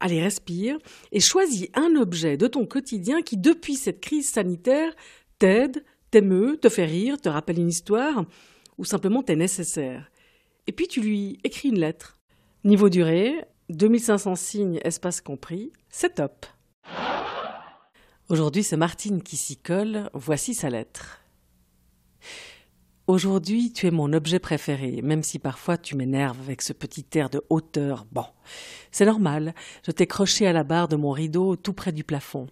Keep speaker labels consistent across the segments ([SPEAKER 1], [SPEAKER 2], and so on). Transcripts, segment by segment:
[SPEAKER 1] allez respire, et choisis un objet de ton quotidien qui, depuis cette crise sanitaire, t'aide, t'émeut, te fait rire, te rappelle une histoire, ou simplement t'est nécessaire. Et puis tu lui écris une lettre. Niveau durée, 2500 signes, espace compris, c'est top. Aujourd'hui, c'est Martine qui s'y colle, voici sa lettre. Aujourd'hui, tu es mon objet préféré, même si parfois tu m'énerves avec ce petit air de hauteur. Bon, c'est normal, je t'ai croché à la barre de mon rideau tout près du plafond.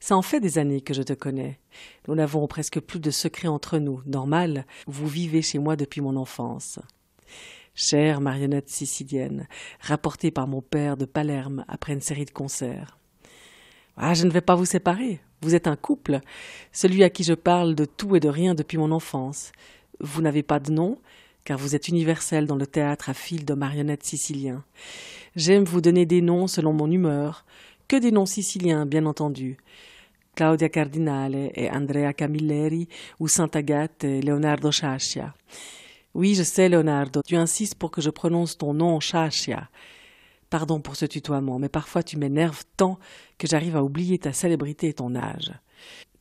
[SPEAKER 1] Ça en fait des années que je te connais. Nous n'avons presque plus de secrets entre nous. Normal, vous vivez chez moi depuis mon enfance. Chère marionnette sicilienne, rapportée par mon père de Palerme après une série de concerts. Ah, je ne vais pas vous séparer. Vous êtes un couple, celui à qui je parle de tout et de rien depuis mon enfance. Vous n'avez pas de nom, car vous êtes universel dans le théâtre à fil de marionnettes siciliens. J'aime vous donner des noms selon mon humeur, que des noms siciliens, bien entendu. Claudia Cardinale et Andrea Camilleri, ou Sainte Agathe et Leonardo Sciascia. Oui, je sais, Leonardo, tu insistes pour que je prononce ton nom Sciascia. Pardon pour ce tutoiement, mais parfois tu m'énerves tant que j'arrive à oublier ta célébrité et ton âge.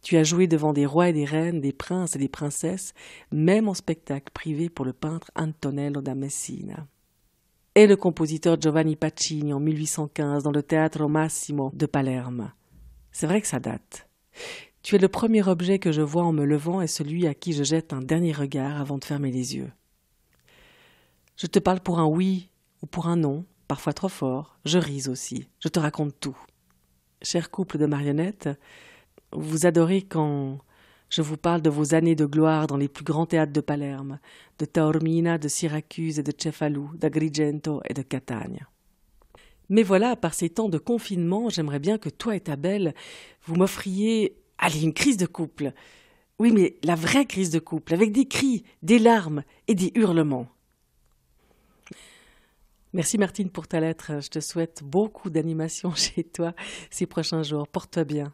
[SPEAKER 1] Tu as joué devant des rois et des reines, des princes et des princesses, même en spectacle privé pour le peintre Antonello da Messina. Et le compositeur Giovanni Pacini en 1815 dans le Teatro Massimo de Palerme. C'est vrai que ça date. Tu es le premier objet que je vois en me levant et celui à qui je jette un dernier regard avant de fermer les yeux. Je te parle pour un oui ou pour un non, parfois trop fort, je ris aussi, je te raconte tout. Cher couple de marionnettes, vous adorez quand je vous parle de vos années de gloire dans les plus grands théâtres de Palerme, de Taormina, de Syracuse et de Cefalù, d'Agrigento et de Catagne. Mais voilà, par ces temps de confinement, j'aimerais bien que toi et ta belle, vous m'offriez, allez, une crise de couple. Oui, mais la vraie crise de couple, avec des cris, des larmes et des hurlements. Merci Martine pour ta lettre. Je te souhaite beaucoup d'animation chez toi ces prochains jours. Porte-toi bien.